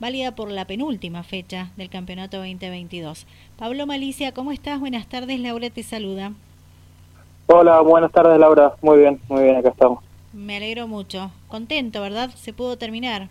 válida por la penúltima fecha del Campeonato 2022. Pablo Malicia, ¿cómo estás? Buenas tardes, Laura te saluda. Hola, buenas tardes Laura, muy bien, muy bien, acá estamos. Me alegro mucho. Contento, ¿verdad? Se pudo terminar.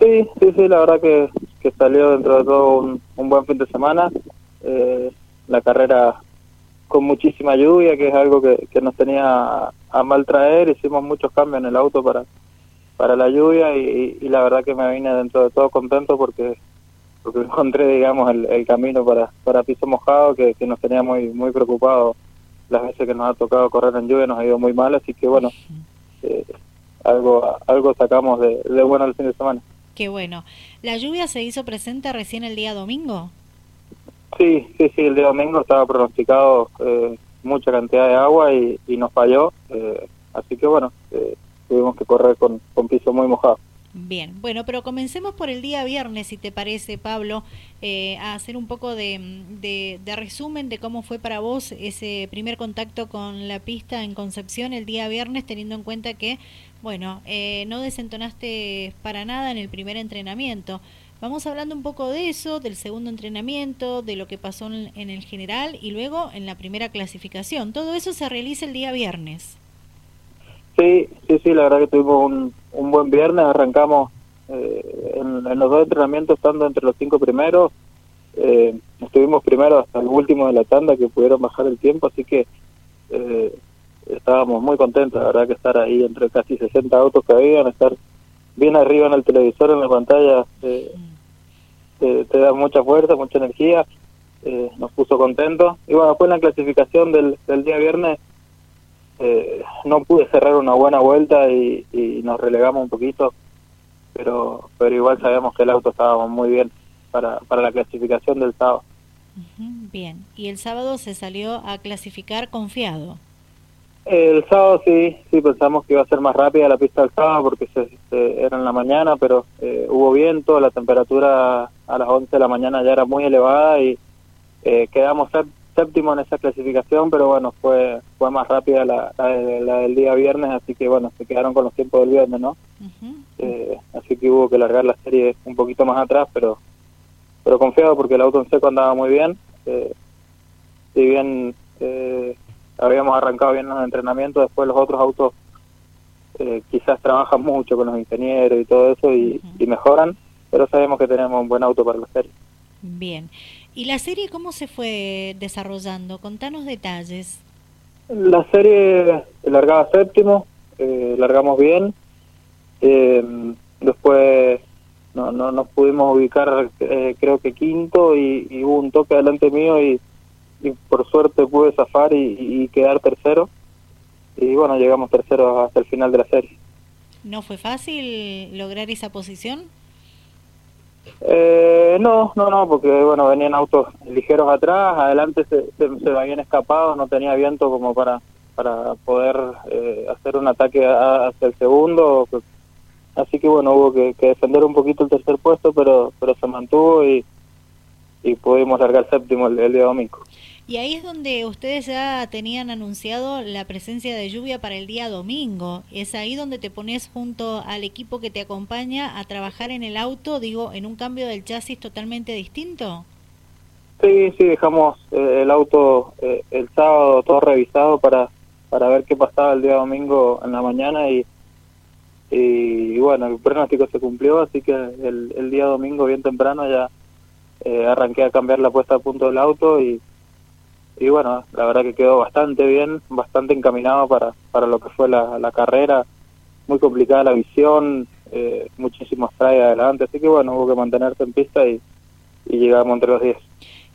Sí, sí, sí, la verdad que, que salió dentro de todo un, un buen fin de semana. Eh, la carrera con muchísima lluvia, que es algo que, que nos tenía a, mal traer. Hicimos muchos cambios en el auto para, para la lluvia y, y, la verdad que me vine dentro de todo contento porque porque encontré, digamos, el, el camino para, para piso mojado que, que nos tenía muy muy preocupados las veces que nos ha tocado correr en lluvia nos ha ido muy mal, así que bueno, eh, algo algo sacamos de, de bueno el fin de semana. Qué bueno. ¿La lluvia se hizo presente recién el día domingo? Sí, sí, sí, el día domingo estaba pronosticado eh, mucha cantidad de agua y, y nos falló, eh, así que bueno, eh, tuvimos que correr con, con piso muy mojado. Bien, bueno, pero comencemos por el día viernes, si te parece, Pablo, eh, a hacer un poco de, de, de, resumen de cómo fue para vos ese primer contacto con la pista en Concepción el día viernes, teniendo en cuenta que, bueno, eh, no desentonaste para nada en el primer entrenamiento. Vamos hablando un poco de eso, del segundo entrenamiento, de lo que pasó en, en el general y luego en la primera clasificación. Todo eso se realiza el día viernes. Sí, sí, sí, la verdad que tuvimos un, un buen viernes, arrancamos eh, en, los dos entrenamientos estando entre los cinco primeros, eh, estuvimos primero hasta el último de la tanda que pudieron bajar el tiempo, así que eh, estábamos muy contentos, la verdad que estar ahí entre casi 60 autos que habían, estar bien arriba en el televisor, en la pantalla, te, te, da mucha fuerza, mucha energía, eh, nos puso contentos. Y bueno, después la clasificación del, del día viernes, eh, no pude cerrar una buena vuelta y, y, nos relegamos un poquito, pero pero igual sabemos que el auto estaba muy bien para, para la clasificación del sábado. Bien, ¿y el sábado se salió a clasificar confiado? El sábado sí, sí pensamos que iba a ser más rápida la pista del sábado porque se, se, era en la mañana, pero eh, hubo viento, la temperatura a las 11 de la mañana ya era muy elevada y eh, quedamos séptimo en esa clasificación, pero bueno, fue fue más rápida la, la, la, del día viernes, así que bueno, se quedaron con los tiempos del viernes, ¿no? Uh -huh. eh, así que hubo que largar la serie un poquito más atrás, pero pero confiado porque el auto en seco andaba muy bien. Eh, si bien eh, habíamos arrancado bien en los entrenamientos, después los otros autos eh, quizás trabajan mucho con los ingenieros y todo eso y, uh -huh. y mejoran, pero sabemos que tenemos un buen auto para la serie. Bien. ¿Y la serie cómo se fue desarrollando? Contanos detalles. La serie largaba séptimo, eh, largamos bien. Eh, después no, no nos pudimos ubicar, eh, creo que quinto, y, y, hubo un toque delante mío y, y por suerte pude zafar y, y, quedar tercero. Y bueno, llegamos tercero hasta el final de la serie. ¿No fue fácil lograr esa posición? Eh, no, no, no, porque bueno, venían autos ligeros atrás, adelante se, se, habían escapado, no tenía viento como para para poder eh, hacer un ataque a, hacia el segundo, así que bueno, hubo que, que, defender un poquito el tercer puesto, pero pero se mantuvo y, y pudimos largar séptimo el, el día domingo. Y ahí es donde ustedes ya tenían anunciado la presencia de lluvia para el día domingo. Es ahí donde te pones junto al equipo que te acompaña a trabajar en el auto, digo, en un cambio del chasis totalmente distinto. Sí, sí, dejamos eh, el auto eh, el sábado todo revisado para, para ver qué pasaba el día domingo en la mañana y, y, y bueno, el pronóstico se cumplió, así que el, el día domingo bien temprano ya eh, arranqué a cambiar la puesta a punto del auto y bueno, la verdad que quedó bastante bien, bastante encaminado para, para lo que fue la, la carrera, muy complicada la visión, eh, muchísimos trae adelante, así que bueno, hubo que mantenerse en pista y, y llegamos entre los 10.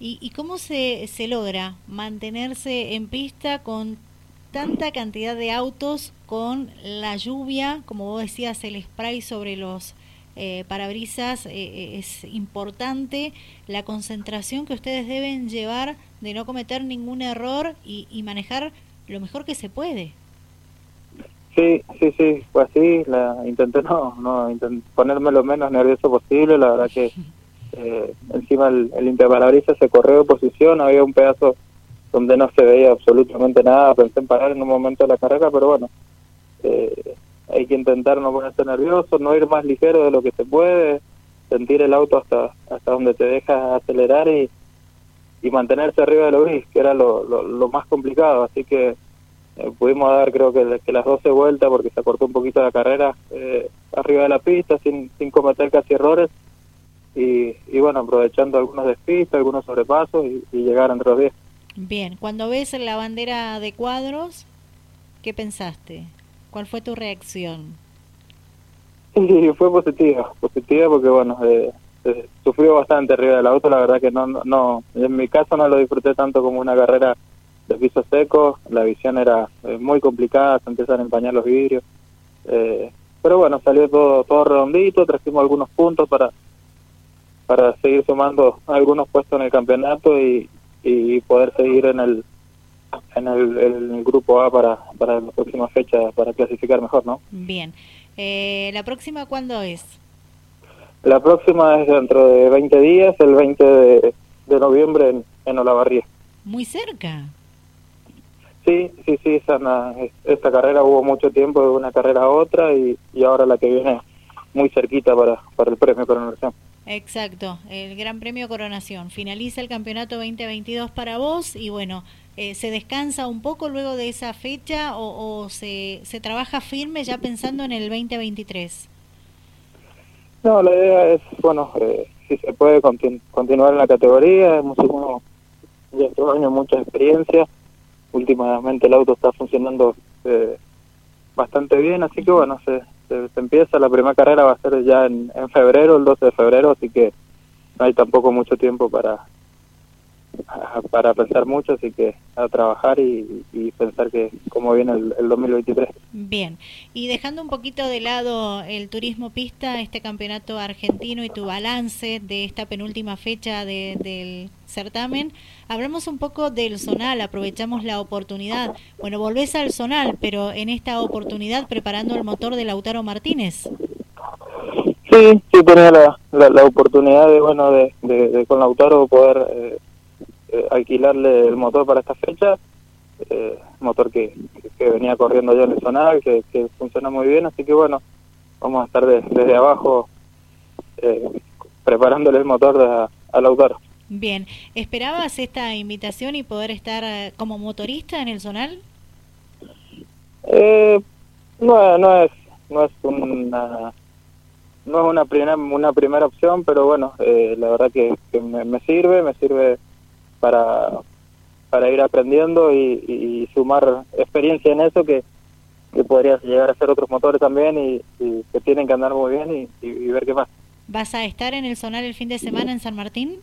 ¿Y, ¿Y cómo se, se logra mantenerse en pista con tanta cantidad de autos, con la lluvia, como vos decías, el spray sobre los eh, parabrisas eh, eh, es importante la concentración que ustedes deben llevar de no cometer ningún error y, y manejar lo mejor que se puede. Sí, sí, sí, fue así. La, intenté no, no intenté ponerme lo menos nervioso posible. La verdad que eh, encima el, el interparabrisas se corrió de posición. Había un pedazo donde no se veía absolutamente nada. Pensé en parar en un momento de la carrera, pero bueno, eh, hay que intentar no ponerse nervioso, no ir más ligero de lo que se puede, sentir el auto hasta hasta donde te dejas acelerar y, y mantenerse arriba de lo gris, que era lo, lo, más complicado. Así que eh, pudimos dar creo que, las 12 vueltas porque se acortó un poquito la carrera eh, arriba de la pista sin, sin cometer casi errores y, y bueno, aprovechando algunos despistas, algunos sobrepasos y, llegar entre los 10. Bien, cuando ves la bandera de cuadros, ¿qué pensaste? ¿Cuál fue tu reacción? Sí, fue positiva, positiva porque bueno, eh, sufrió bastante arriba del auto, la verdad que no, no, en mi caso no lo disfruté tanto como una carrera de piso seco, la visión era eh, muy complicada, se empiezan a empañar los vidrios, eh, pero bueno, salió todo, todo redondito, trajimos algunos puntos para, para seguir sumando algunos puestos en el campeonato y, y poder seguir en el en el, grupo A para, para la próxima fecha, para clasificar mejor, ¿no? Bien. Eh, ¿La próxima cuándo es? La próxima es dentro de 20 días, el 20 de, noviembre en, en Olavarría. Muy cerca. Sí, sí, sí, esta carrera hubo mucho tiempo de una carrera a otra y, y ahora la que viene muy cerquita para, para el premio Coronación. Exacto, el Gran Premio Coronación. Finaliza el campeonato 2022 para vos y bueno, eh, ¿se descansa un poco luego de esa fecha o, se, se trabaja firme ya pensando en el 2023? No, la idea es, bueno, eh, si se puede continuar en la categoría, hemos tenido ya estos años mucha experiencia, últimamente el auto está funcionando eh, bastante bien, así que bueno, se, se, empieza, la primera carrera va a ser ya en, en febrero, el 12 de febrero, así que no hay tampoco mucho tiempo para para pensar mucho, así que a trabajar y, pensar que cómo viene el, 2023. Bien, y dejando un poquito de lado el turismo pista, este campeonato argentino y tu balance de esta penúltima fecha del certamen, hablamos un poco del Zonal, aprovechamos la oportunidad. Bueno, volvés al Zonal, pero en esta oportunidad preparando el motor de Lautaro Martínez. Sí, sí tenía la, la, oportunidad de, bueno, de, de, con Lautaro poder... Eh, eh, alquilarle el motor para esta fecha, eh, motor que, que, venía corriendo ya en el zonal, que, que funciona muy bien, así que bueno, vamos a estar desde abajo eh, preparándole el motor a, al autor. Bien, ¿esperabas esta invitación y poder estar eh, como motorista en el zonal? Eh, no, no es no es una no es una primera una primera opción pero bueno eh, la verdad que, que me, me, sirve me sirve para, para ir aprendiendo y, sumar experiencia en eso que, que podrías llegar a ser otros motores también y, que tienen que andar muy bien y, ver qué más. ¿Vas a estar en el sonar el fin de semana en San Martín?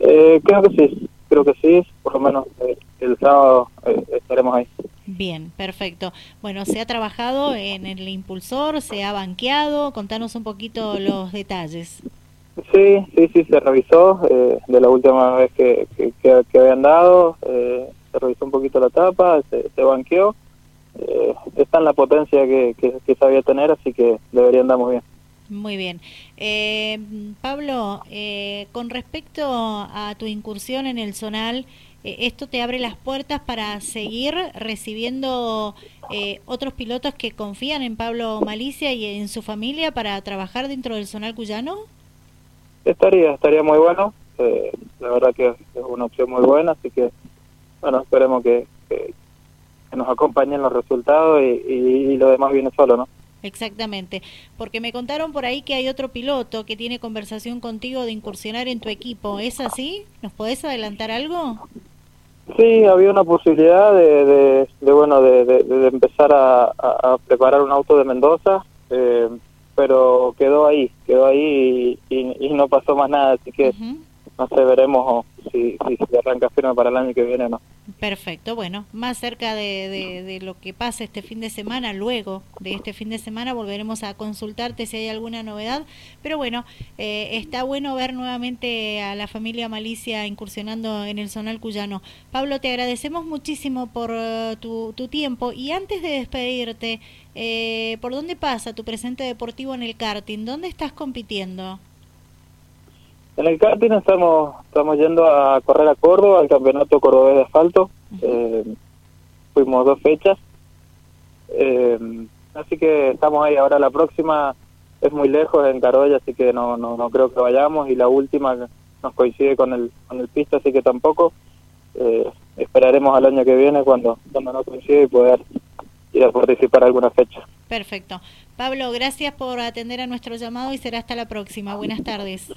Eh, creo que sí, creo que sí, por lo menos eh, el sábado eh, estaremos ahí. Bien, perfecto. Bueno, se ha trabajado en el impulsor, se ha banqueado, contanos un poquito los detalles. Sí, sí, sí, se revisó eh, de la última vez que, que, habían dado, eh, se revisó un poquito la tapa, se, se banqueó, eh, está en la potencia que, que, sabía tener, así que debería andar muy bien. Muy bien. Eh, Pablo, con respecto a tu incursión en el Zonal, ¿esto te abre las puertas para seguir recibiendo otros pilotos que confían en Pablo Malicia y en su familia para trabajar dentro del Zonal Cuyano? Estaría, estaría muy bueno. Eh, la verdad que es una opción muy buena, así que, bueno, esperemos que, que, nos acompañen los resultados y, lo demás viene solo, ¿no? Exactamente, porque me contaron por ahí que hay otro piloto que tiene conversación contigo de incursionar en tu equipo. ¿Es así? ¿Nos podés adelantar algo? Sí, había una posibilidad de, de, bueno, de, de, empezar a, a, preparar un auto de Mendoza. Eh, pero quedó ahí, quedó ahí y, no pasó más nada, así que no sé, veremos si, si, si, arranca firme para el año que viene o no. Perfecto, bueno, más cerca de, de, lo que pase este fin de semana, luego de este fin de semana volveremos a consultarte si hay alguna novedad, pero bueno, eh, está bueno ver nuevamente a la familia Malicia incursionando en el zonal cuyano. Pablo, te agradecemos muchísimo por uh, tu, tu, tiempo y antes de despedirte, eh, ¿por dónde pasa tu presente deportivo en el karting? ¿Dónde estás compitiendo? En el karting estamos, estamos yendo a correr a Córdoba, al campeonato cordobés de asfalto. Eh, fuimos dos fechas. Eh, así que estamos ahí. Ahora la próxima es muy lejos en Carolla, así que no, no, no creo que vayamos. Y la última nos coincide con el, con el pista, así que tampoco. Eh, esperaremos al año que viene cuando, cuando no coincide y poder ir a participar alguna fecha. Perfecto. Pablo, gracias por atender a nuestro llamado y será hasta la próxima. Buenas tardes.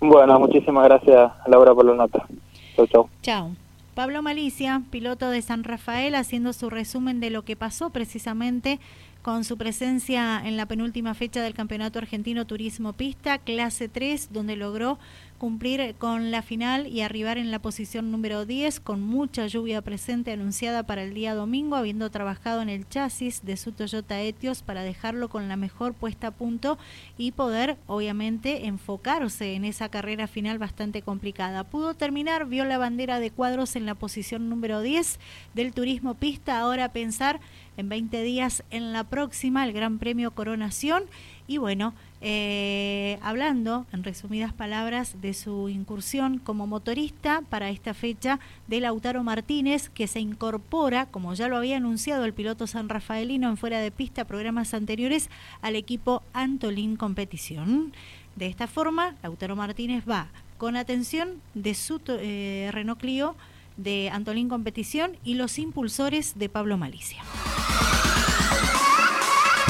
Bueno, muchísimas gracias, Laura, por la nota. Chau, chau. Chao. Pablo Malicia, piloto de San Rafael, haciendo su resumen de lo que pasó precisamente con su presencia en la penúltima fecha del Campeonato Argentino Turismo Pista, clase 3, donde logró cumplir con la final y arribar en la posición número 10 con mucha lluvia presente anunciada para el día domingo, habiendo trabajado en el chasis de su Toyota Etios para dejarlo con la mejor puesta a punto y poder obviamente enfocarse en esa carrera final bastante complicada. Pudo terminar, vio la bandera de cuadros en la posición número 10 del Turismo Pista, ahora pensar en 20 días en la próxima, el Gran Premio Coronación y bueno, eh, hablando en resumidas palabras de su incursión como motorista para esta fecha de Lautaro Martínez, que se incorpora, como ya lo había anunciado el piloto san rafaelino en fuera de pista programas anteriores, al equipo Antolín Competición. De esta forma, Lautaro Martínez va con atención de su eh, Renault Clio de Antolín Competición y los impulsores de Pablo Malicia.